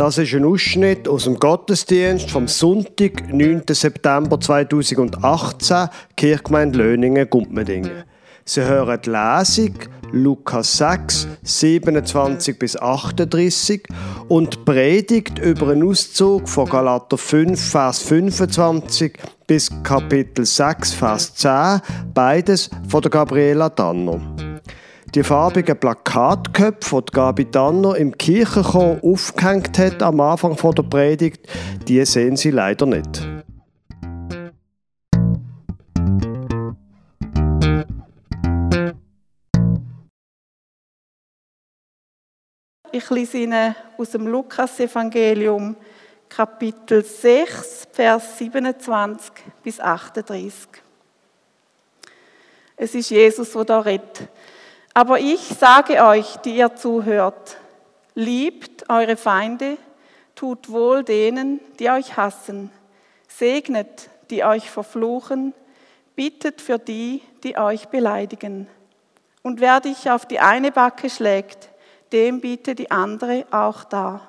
Das ist ein Ausschnitt aus dem Gottesdienst vom Sonntag, 9. September 2018, Kirchgemeinde Löningen, Gumpmedingen. Sie hören die Lesung Lukas 6, 27 bis 38 und Predigt über einen Auszug von Galater 5, Vers 25 bis Kapitel 6, Vers 10, beides von der Gabriela Danner. Die farbigen Plakatköpfe, die Gabi Danner im Kirchenchor aufgehängt hat am Anfang der Predigt, die sehen Sie leider nicht. Ich lese Ihnen aus dem Lukas-Evangelium, Kapitel 6, Vers 27 bis 38. Es ist Jesus, der da redet. Aber ich sage euch, die ihr zuhört, liebt eure Feinde, tut wohl denen, die euch hassen, segnet, die euch verfluchen, bittet für die, die euch beleidigen. Und wer dich auf die eine Backe schlägt, dem biete die andere auch dar.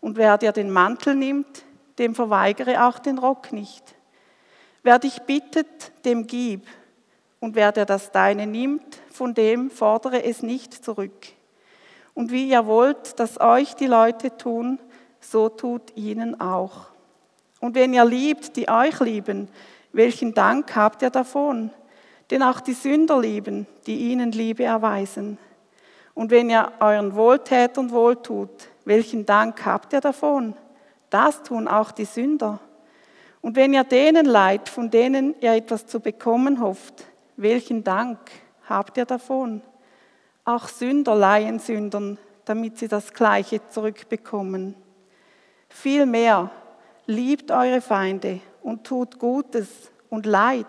Und wer dir den Mantel nimmt, dem verweigere auch den Rock nicht. Wer dich bittet, dem gib. Und wer dir das Deine nimmt, von dem fordere es nicht zurück. Und wie ihr wollt, dass euch die Leute tun, so tut ihnen auch. Und wenn ihr liebt, die euch lieben, welchen Dank habt ihr davon? Denn auch die Sünder lieben, die ihnen Liebe erweisen. Und wenn ihr euren Wohltätern wohltut, welchen Dank habt ihr davon? Das tun auch die Sünder. Und wenn ihr denen leid, von denen ihr etwas zu bekommen hofft, welchen Dank habt ihr davon? Auch Sünder leihen Sündern, damit sie das Gleiche zurückbekommen. Vielmehr liebt eure Feinde und tut Gutes und Leid,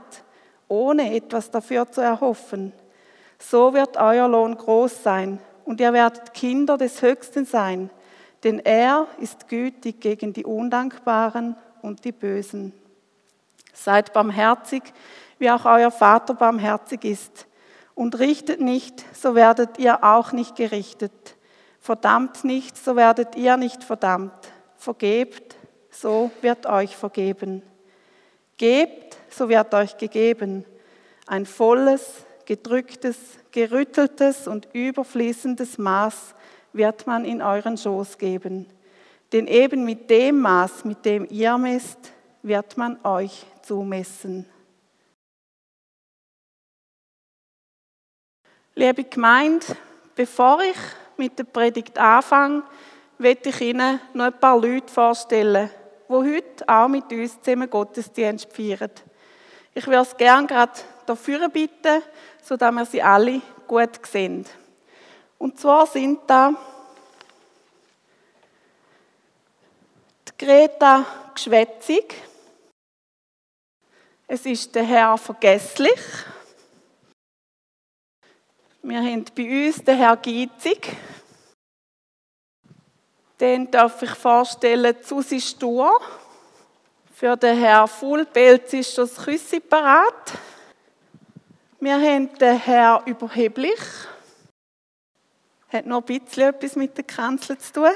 ohne etwas dafür zu erhoffen. So wird euer Lohn groß sein und ihr werdet Kinder des Höchsten sein, denn er ist gütig gegen die Undankbaren und die Bösen. Seid barmherzig, wie auch euer Vater barmherzig ist und richtet nicht, so werdet ihr auch nicht gerichtet. Verdammt nicht, so werdet ihr nicht verdammt. Vergebt, so wird euch vergeben. Gebt, so wird euch gegeben. Ein volles, gedrücktes, gerütteltes und überfließendes Maß wird man in euren Schoß geben. Denn eben mit dem Maß, mit dem ihr messt, wird man euch zumessen. Liebe Gemeinde, bevor ich mit der Predigt anfange, möchte ich Ihnen noch ein paar Leute vorstellen, die heute auch mit uns zusammen Gottesdienst feiern. Ich würde es gerne gerade dafür bitten, sodass wir sie alle gut sehen. Und zwar sind da die Greta Gschwätzig, es ist der Herr Vergesslich, wir haben bei uns den Herr Giezig. Den darf ich vorstellen, Susi Stur. Für den Herr Fuhlpelz ist das Küssi parat. Wir haben den Herr Überheblich. Hat noch ein bisschen etwas mit der Kanzel zu tun.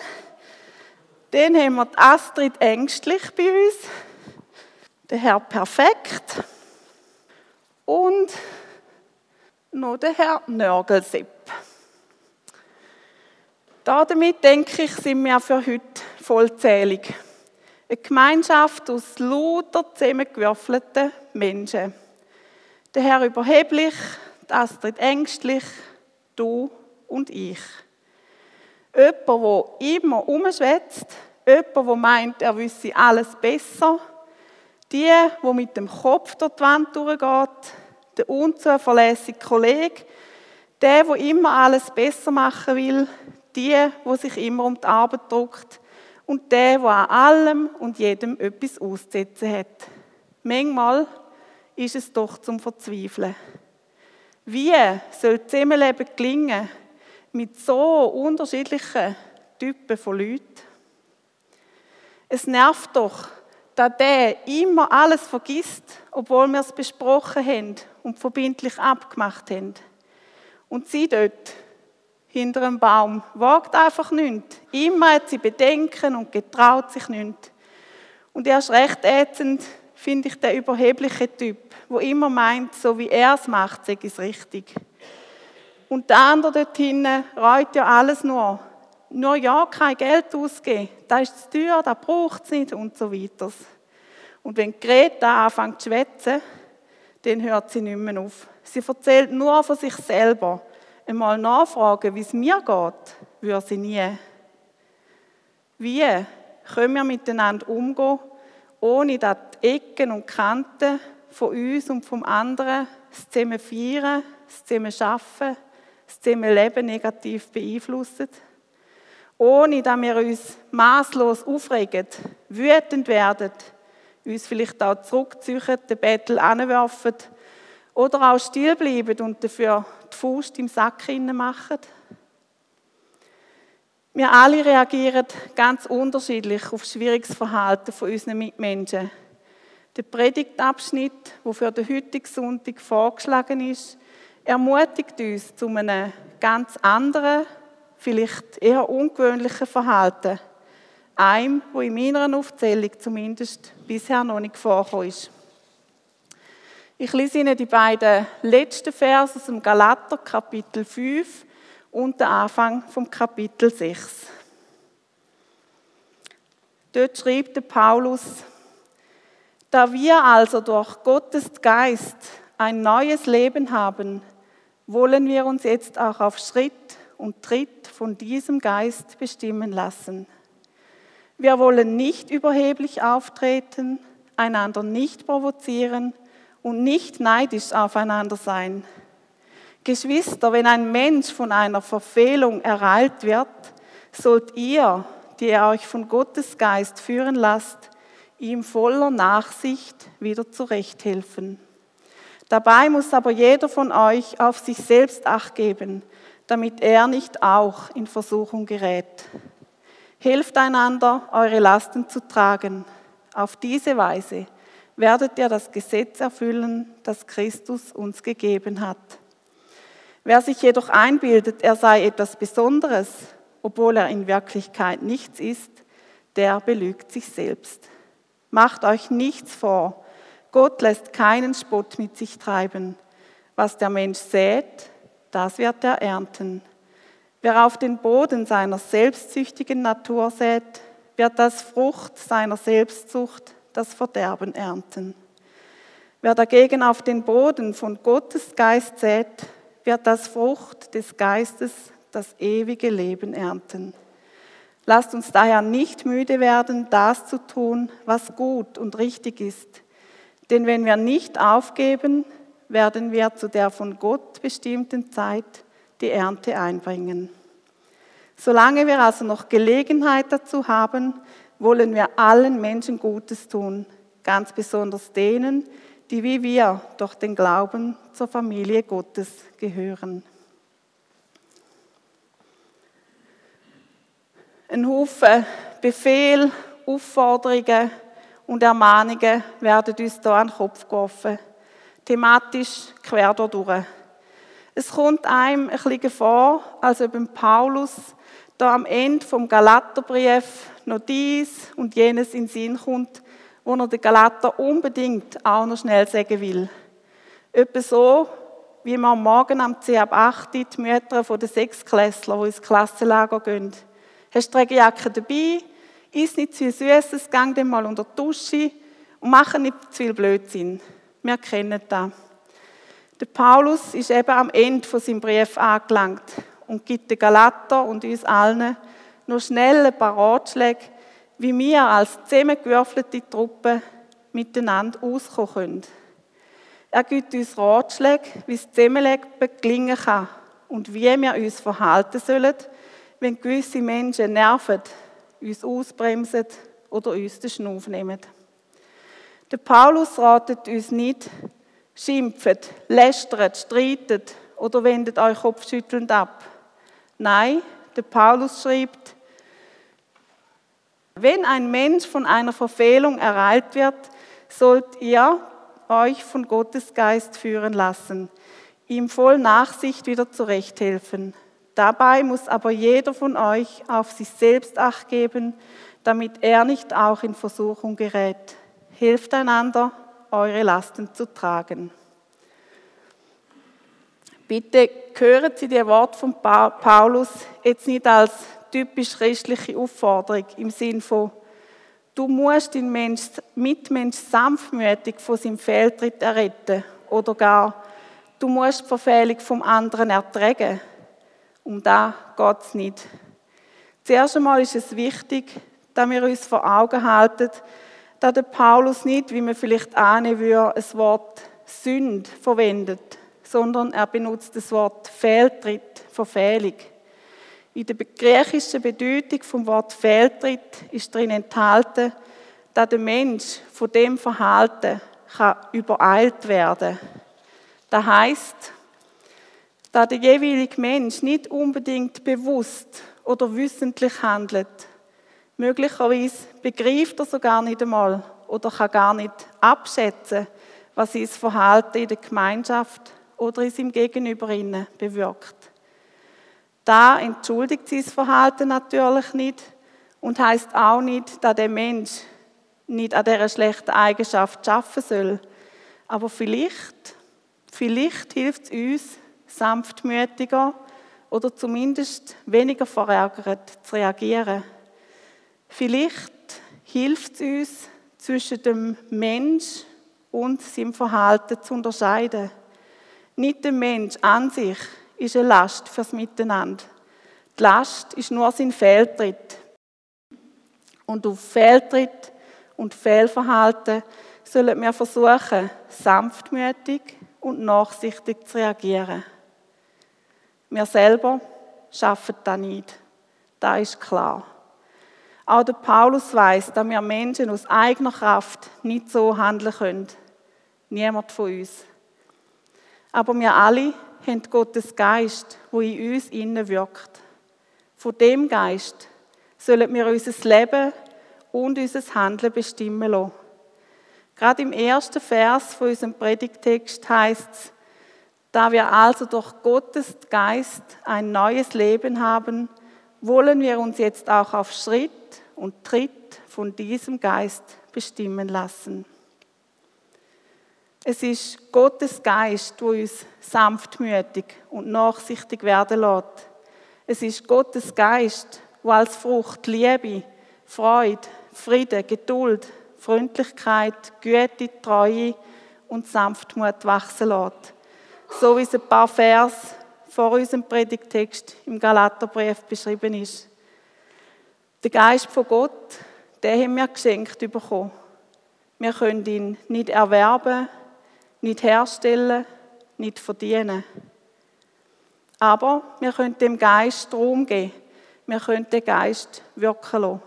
Dann haben wir die Astrid Ängstlich bei uns. Der Herr Perfekt. Und noch der Herr Nörgelsepp. Damit, denke ich, sind wir für heute vollzählig. Eine Gemeinschaft aus lauter zusammengewürfelten Menschen. Der Herr Überheblich, die Astrid Ängstlich, du und ich. Jemand, der immer umschwätzt, jemand, der meint, er wüsste alles besser, die, die mit dem Kopf durch die Wand durchgeht, der unzuverlässige Kollege, der, wo immer alles besser machen will, die, wo sich immer um die Arbeit druckt und der, wo an allem und jedem etwas auszusetzen hat. Manchmal ist es doch zum Verzweifeln. Wie soll Zusammenleben gelingen mit so unterschiedlichen Typen von Leuten? Es nervt doch, dass der immer alles vergisst, obwohl wir es besprochen haben und verbindlich abgemacht haben. Und sie dort hinter einem Baum, wagt einfach nichts. Immer hat sie Bedenken und getraut sich nichts. Und erst recht ätzend finde ich den überheblichen Typ, wo immer meint, so wie er es macht, sei es richtig. Und der andere dort hinten reut ja alles nur. Nur ja, kein Geld ausgeben, das ist zu teuer, das braucht es nicht und so weiter. Und wenn Greta anfängt zu schwätzen, dann hört sie nicht mehr auf. Sie erzählt nur von sich selber. Einmal nachfragen, wie es mir geht, würde sie nie. Wie können wir miteinander umgehen, ohne dass die Ecken und Kanten von uns und vom anderen das zusammen feiern, das zusammen arbeiten, das zusammen Leben negativ beeinflussen? Ohne dass wir uns maßlos aufregen, wütend werden, uns vielleicht auch zurückziehen, den Bettel anwerfen oder auch still bleiben und dafür die Faust im Sack machen. Wir alle reagieren ganz unterschiedlich auf schwieriges Verhalten von unseren Mitmenschen. Der Predigtabschnitt, der für den heutigen Sonntag vorgeschlagen ist, ermutigt uns zu einem ganz anderen, vielleicht eher ungewöhnlichen Verhalten. Einem, wo in meiner Aufzählung zumindest bisher noch nicht vorgekommen ist. Ich lese Ihnen die beiden letzten Verse aus dem Galater, Kapitel 5 und den Anfang vom Kapitel 6. Dort schreibt der Paulus, da wir also durch Gottes Geist ein neues Leben haben, wollen wir uns jetzt auch auf Schritt und Tritt von diesem Geist bestimmen lassen. Wir wollen nicht überheblich auftreten, einander nicht provozieren und nicht neidisch aufeinander sein. Geschwister, wenn ein Mensch von einer Verfehlung ereilt wird, sollt ihr, die ihr euch von Gottes Geist führen lasst, ihm voller Nachsicht wieder zurechthelfen. Dabei muss aber jeder von euch auf sich selbst acht geben, damit er nicht auch in Versuchung gerät. Helft einander, eure Lasten zu tragen. Auf diese Weise werdet ihr das Gesetz erfüllen, das Christus uns gegeben hat. Wer sich jedoch einbildet, er sei etwas Besonderes, obwohl er in Wirklichkeit nichts ist, der belügt sich selbst. Macht euch nichts vor. Gott lässt keinen Spott mit sich treiben. Was der Mensch sät, das wird er ernten. Wer auf den Boden seiner selbstsüchtigen Natur sät, wird das Frucht seiner Selbstsucht, das Verderben ernten. Wer dagegen auf den Boden von Gottes Geist sät, wird das Frucht des Geistes, das ewige Leben ernten. Lasst uns daher nicht müde werden, das zu tun, was gut und richtig ist. Denn wenn wir nicht aufgeben, werden wir zu der von Gott bestimmten Zeit die Ernte einbringen. Solange wir also noch Gelegenheit dazu haben, wollen wir allen Menschen Gutes tun, ganz besonders denen, die wie wir durch den Glauben zur Familie Gottes gehören. Ein Haufen Befehl, Aufforderungen und Ermahnungen werden uns hier an den Kopf geworfen. Thematisch quer durch. Es kommt einem ein bisschen vor, als ob Paulus da am Ende vom Galaterbrief noch dies und jenes in den Sinn kommt, wo er den Galater unbedingt auch noch schnell sagen will. Etwa so, wie man morgen am 10 ab 8 die Mütter von den Sechsklässler, die ins Klassenlager gehen. Hast du Jacke dabei? Iss nicht zu viel Süßes, gang dann mal unter die Dusche und mach nicht zu viel Blödsinn. Wir kennen das. Der Paulus ist eben am Ende von seinem Brief angelangt und gibt den Galater und uns allen noch schnell ein paar Ratschläge, wie wir als zusammengewürfelte Truppe miteinander auskommen können. Er gibt uns Ratschläge, wie das Zusammenleben gelingen kann und wie wir uns verhalten sollen, wenn gewisse Menschen nerven, uns ausbremsen oder uns den Schnuff nehmen. Der Paulus ratet uns nicht, schimpft, lästert, streitet oder wendet euch kopfschüttelnd ab. Nein, der Paulus schreibt, wenn ein Mensch von einer Verfehlung ereilt wird, sollt ihr euch von Gottes Geist führen lassen, ihm voll Nachsicht wieder zurechthelfen. Dabei muss aber jeder von euch auf sich selbst acht geben, damit er nicht auch in Versuchung gerät. Hilft einander, eure Lasten zu tragen. Bitte hören Sie die Wort von Paulus jetzt nicht als typisch christliche Aufforderung im Sinn von, du musst den Mensch, Mitmensch sanftmütig von seinem Fehltritt erretten oder gar, du musst die Verfehlung vom anderen ertragen. Um da geht es nicht. Zuerst einmal ist es wichtig, dass wir uns vor Augen halten, dass der Paulus nicht, wie man vielleicht ahnen würde, ein Wort Sünd verwendet, sondern er benutzt das Wort Fehltritt, Verfehlung. In der griechischen Bedeutung vom Wort Fehltritt ist darin enthalten, dass der Mensch von dem Verhalten kann übereilt werden. Das heißt, dass der jeweilige Mensch nicht unbedingt bewusst oder wissentlich handelt. Möglicherweise begreift er sogar nicht einmal oder kann gar nicht abschätzen, was sein Verhalten in der Gemeinschaft oder in seinem Gegenüber bewirkt. Da entschuldigt sein Verhalten natürlich nicht und heißt auch nicht, dass der Mensch nicht an dieser schlechten Eigenschaft schaffen soll. Aber vielleicht, vielleicht hilft es uns, sanftmütiger oder zumindest weniger verärgert zu reagieren. Vielleicht hilft es uns, zwischen dem Mensch und seinem Verhalten zu unterscheiden. Nicht der Mensch an sich ist eine Last fürs Miteinander. Die Last ist nur sein Fehltritt. Und auf Fehltritt und Fehlverhalten sollen wir versuchen, sanftmütig und nachsichtig zu reagieren. Wir selber schaffen das nicht. Das ist klar. Auch der Paulus weiß, dass wir Menschen aus eigener Kraft nicht so handeln können. Niemand von uns. Aber wir alle haben Gottes Geist, wo in uns innen wirkt. Von dem Geist sollen wir unser Leben und unser Handeln bestimmen lassen. Gerade im ersten Vers von unserem Predigtext heißt es, da wir also durch Gottes Geist ein neues Leben haben, wollen wir uns jetzt auch auf Schritt und Tritt von diesem Geist bestimmen lassen. Es ist Gottes Geist, wo uns sanftmütig und nachsichtig werden lässt. Es ist Gottes Geist, wo als Frucht Liebe, Freude, Friede, Geduld, Freundlichkeit, Güte, Treue und Sanftmut wachsen lässt. So wie es ein paar Vers vor unserem Predigtext im Galaterbrief beschrieben ist. Der Geist von Gott, den haben wir geschenkt bekommen. Wir können ihn nicht erwerben, nicht herstellen, nicht verdienen. Aber wir können dem Geist Raum geben. Wir können den Geist wirken lassen.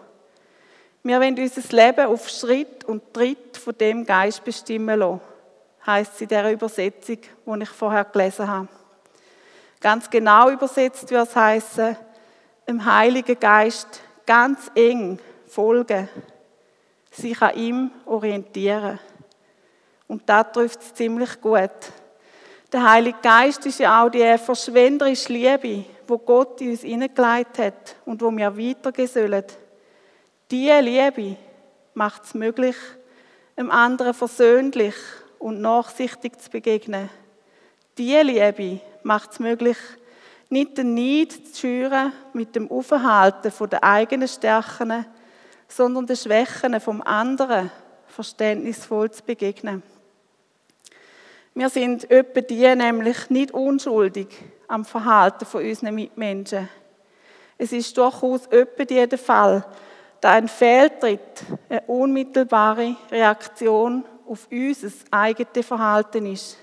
Wir wollen unser Leben auf Schritt und Tritt von dem Geist bestimmen lassen, heisst es in der Übersetzung, die ich vorher gelesen habe. Ganz genau übersetzt wird es heißen, im Heiligen Geist ganz eng folgen, sich an ihm orientieren. Und da trifft es ziemlich gut. Der Heilige Geist ist ja auch die verschwenderische Liebe, wo Gott in uns hineingelegt hat und wo wir weitergehen sollen. Diese Liebe macht es möglich, einem anderen versöhnlich und nachsichtig zu begegnen. Diese Liebe macht es möglich, nicht den Neid zu schüren mit dem Aufhalten der eigenen Stärken, sondern den Schwächen vom anderen verständnisvoll zu begegnen. Wir sind öppe die nämlich nicht unschuldig am Verhalten von unseren Mitmenschen. Es ist durchaus öppe die der Fall, da ein Fehltritt eine unmittelbare Reaktion auf unser eigenes Verhalten ist.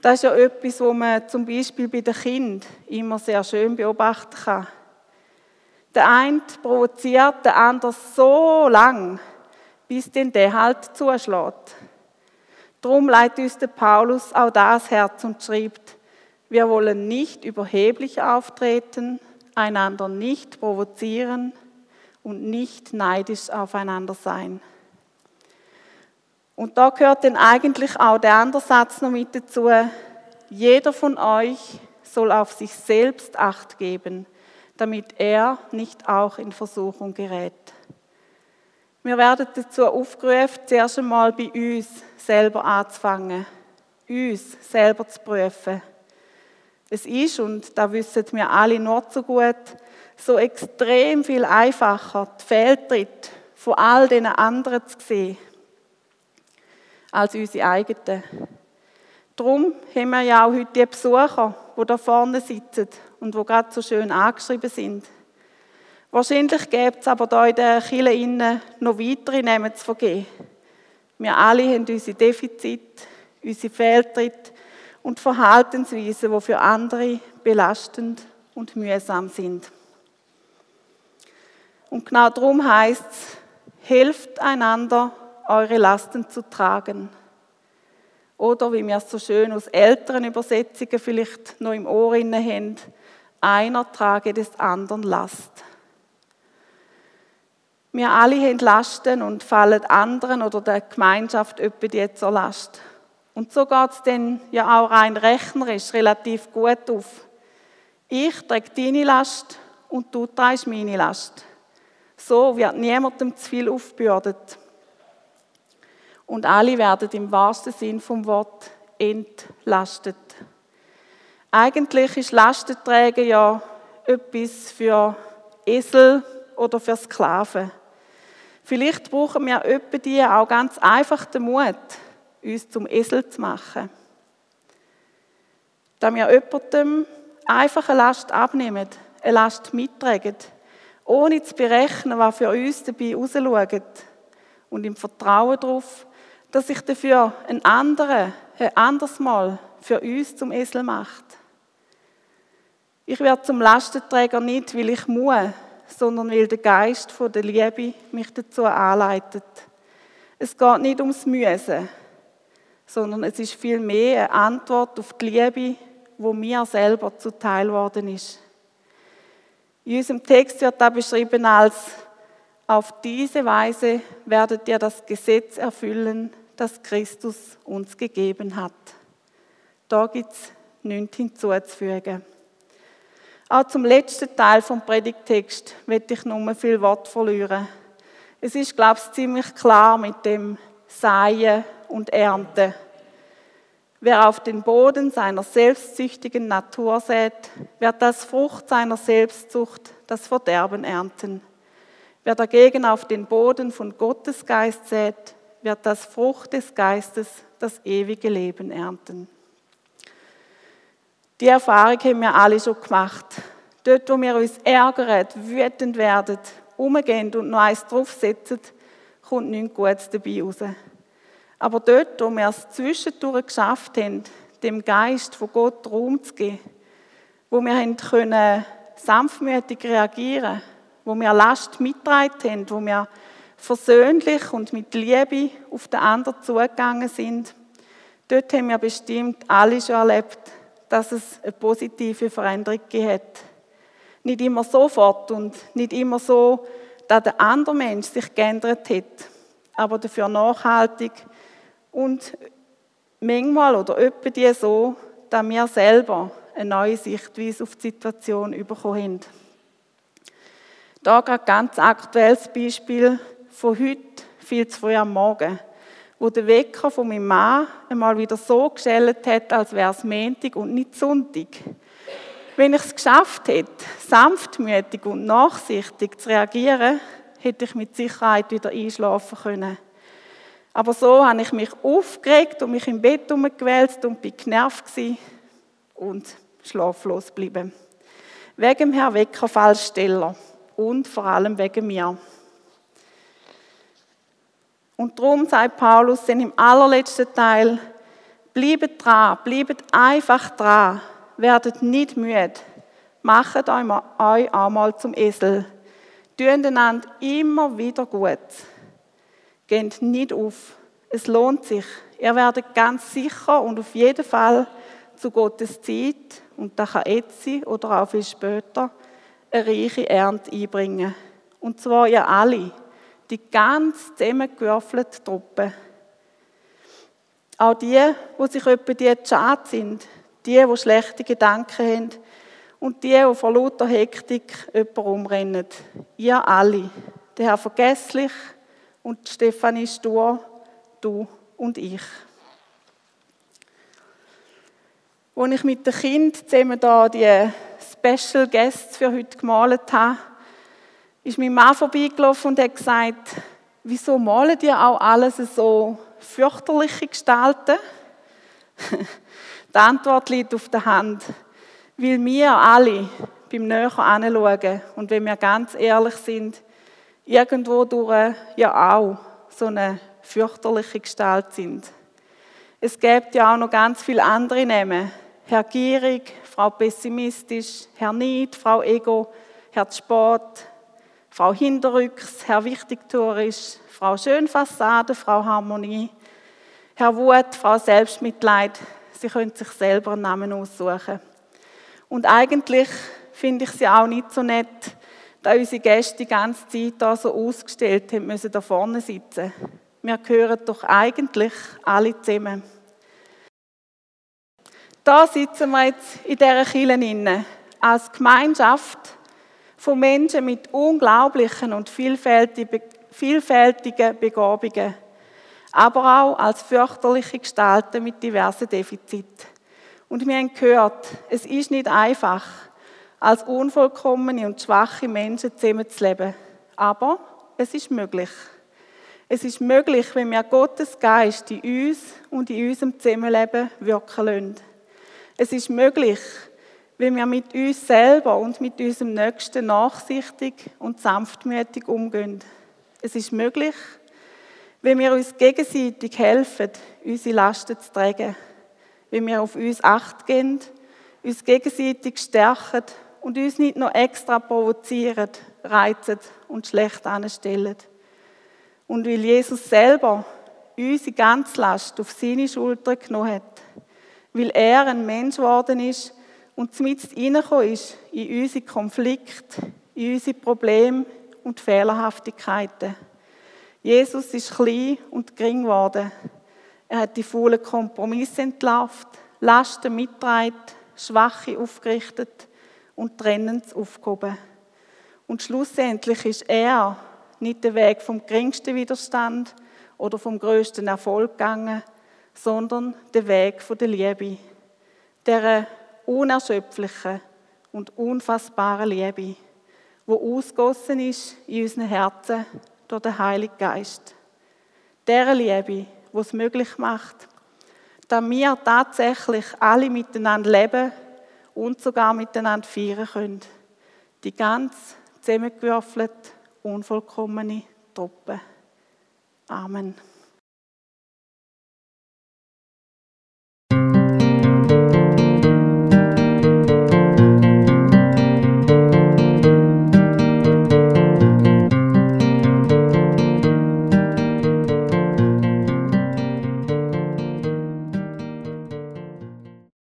Das ist ja etwas, was man zum Beispiel bei den Kindern immer sehr schön beobachten kann. Der eine provoziert den anderen so lang, bis den der halt zuschlägt. Darum leitet uns der Paulus auch das Herz und schreibt, wir wollen nicht überheblich auftreten, einander nicht provozieren und nicht neidisch aufeinander sein. Und da gehört dann eigentlich auch der andere Satz noch mit dazu. Jeder von euch soll auf sich selbst acht geben, damit er nicht auch in Versuchung gerät. Wir werden dazu aufgerufen, zuerst einmal bei uns selber anzufangen, uns selber zu prüfen. Es ist, und da wissen wir alle nur zu gut, so extrem viel einfacher, die Fehltritte von all den anderen zu sehen, als unsere eigenen. Darum haben wir ja auch heute die Besucher, die da vorne sitzen und wo gerade so schön angeschrieben sind. Wahrscheinlich gibt es aber da in den Kirchen noch weitere Namen zu vergeben. Wir alle haben unsere Defizite, unsere Fehltritte und Verhaltensweisen, die für andere belastend und mühsam sind. Und genau darum heißt es, helft einander, eure Lasten zu tragen. Oder wie wir es so schön aus älteren Übersetzungen vielleicht noch im Ohr haben, einer trage des anderen Last. Wir alle haben Lasten und fallen anderen oder der Gemeinschaft öppe die zur Last. Und so geht es dann ja auch rein rechnerisch relativ gut auf. Ich trage deine Last und du trägst meine Last. So wird niemandem zu viel aufgebürdet und alle werden im wahrsten Sinn vom Wort entlastet. Eigentlich ist Lastenträger ja etwas für Esel oder für Sklaven. Vielleicht brauchen wir öppe die auch ganz einfach den Mut, uns zum Esel zu machen. Da wir jemandem einfach eine Last abnehmen, eine Last mittragen, ohne zu berechnen, was für uns dabei rausschaut und im Vertrauen darauf, dass sich dafür ein anderer, ein anderes Mal für uns zum Esel macht. Ich werde zum Lastenträger nicht, weil ich muss, sondern weil der Geist von der Liebe mich dazu anleitet. Es geht nicht ums Müssen, sondern es ist vielmehr eine Antwort auf die Liebe, wo mir selber zuteil worden ist. In unserem Text wird da beschrieben als auf diese Weise werdet ihr das Gesetz erfüllen, das Christus uns gegeben hat. Da gibt es nichts hinzuzufügen. Auch zum letzten Teil vom Predigtext wird ich nur viel Wort verlieren. Es ist, glaube ich, ziemlich klar mit dem Säen und Ernten. Wer auf den Boden seiner selbstsüchtigen Natur sät, wird als Frucht seiner Selbstsucht das Verderben ernten. Wer dagegen auf den Boden von Gottes Geist sät, wird das Frucht des Geistes das ewige Leben ernten. Die Erfahrung haben wir alle schon gemacht. Dort, wo wir uns ärgern, wütend werden, umgehen und noch eins draufsetzen, kommt nichts Gutes dabei raus. Aber dort, wo wir es zwischendurch geschafft haben, dem Geist von Gott Raum zu geben, wo wir haben können sanftmütig reagieren wo wir Last mitgetragen haben, wo wir versöhnlich und mit Liebe auf den anderen zugegangen sind, dort haben wir bestimmt alle schon erlebt, dass es eine positive Veränderung gegeben hat. Nicht immer sofort und nicht immer so, dass der andere Mensch sich geändert hat, aber dafür nachhaltig und manchmal oder öppe die so, dass wir selber eine neue Sichtweise auf die Situation bekommen haben. Da ein ganz aktuelles Beispiel von heute, viel zu früh am Morgen, wo der Wecker von meinem Mann einmal wieder so geschellt hat, als wäre es Montag und nicht Sonntag. Wenn ich es geschafft hätte, sanftmütig und nachsichtig zu reagieren, hätte ich mit Sicherheit wieder einschlafen können. Aber so habe ich mich aufgeregt und mich im Bett umgewälzt und bin genervt und schlaflos geblieben. Wegen dem Herr Weckerfallsteller und vor allem wegen mir. Und darum sagt Paulus dann im allerletzten Teil, bleibt dran, bleibt einfach dran, werdet nicht müde, macht euch einmal zum Esel, tun einander immer wieder gut. Geht nicht auf, es lohnt sich. Ihr werdet ganz sicher und auf jeden Fall zu Gottes Zeit, und das kann jetzt oder auch viel später, eine reiche Ernte einbringen. Und zwar ja alle, die ganz zusammengewürfelte Truppe. Auch die, wo sich etwa die schade sind, die, die schlechte Gedanken haben und die, die vor lauter Hektik jemanden umrennen. Ihr alle, der Herr Vergesslich und Stefanie Stur, du und ich. Als ich mit den Kind zusammen da die Special Guests für heute gemalt habe, ist mein Mann vorbeigelaufen und hat gesagt, wieso malen die auch alles so fürchterliche Gestalten? Die Antwort liegt auf der Hand. Weil wir alle beim Näher anschauen und wenn wir ganz ehrlich sind, irgendwo durch ja auch so eine fürchterliche Gestalt sind. Es gibt ja auch noch ganz viele andere Namen. Herr Gierig, Frau Pessimistisch, Herr Nied, Frau Ego, Herr Sport, Frau Hinterrücks, Herr Wichtigtuerisch, Frau Schönfassade, Frau Harmonie, Herr Wut, Frau Selbstmitleid. Sie können sich selber einen Namen aussuchen. Und eigentlich finde ich sie auch nicht so nett, da unsere Gäste die ganze Zeit da so ausgestellt haben, müssen da vorne sitzen. Wir gehören doch eigentlich alle zusammen. Da sitzen wir jetzt in dieser Kirche als Gemeinschaft von Menschen mit unglaublichen und vielfältigen Begabungen, aber auch als fürchterliche Gestalten mit diversen Defiziten. Und wir haben gehört, es ist nicht einfach, als unvollkommene und schwache Menschen zusammenzuleben. Aber es ist möglich. Es ist möglich, wenn wir Gottes Geist in uns und in unserem Zusammenleben wirken lassen. Es ist möglich, wenn wir mit uns selber und mit unserem Nächsten nachsichtig und sanftmütig umgehen. Es ist möglich, wenn wir uns gegenseitig helfen, unsere Lasten zu tragen. Wenn wir auf uns acht geben, uns gegenseitig stärken und uns nicht noch extra provozieren, reizen und schlecht anstellen. Und weil Jesus selber unsere ganze Last auf seine Schulter genommen hat, weil er ein Mensch geworden ist und mit reingekommen ist in unsere Konflikte, in unsere Probleme und Fehlerhaftigkeiten. Jesus ist klein und gering geworden. Er hat die faulen Kompromisse entlarvt, Lasten mitgetragen, Schwache aufgerichtet und Trennens aufgehoben. Und schlussendlich ist er nicht der Weg vom geringsten Widerstand oder vom größten Erfolg gegangen, sondern der Weg von der Liebe, der unerschöpflichen und unfassbaren Liebe, wo ausgossen ist in unseren Herzen durch den Heiligen Geist. Der Liebe, wo es möglich macht, dass wir tatsächlich alle miteinander leben und sogar miteinander feiern können. Die ganz zusammengewürfelte, unvollkommene Truppe. Amen.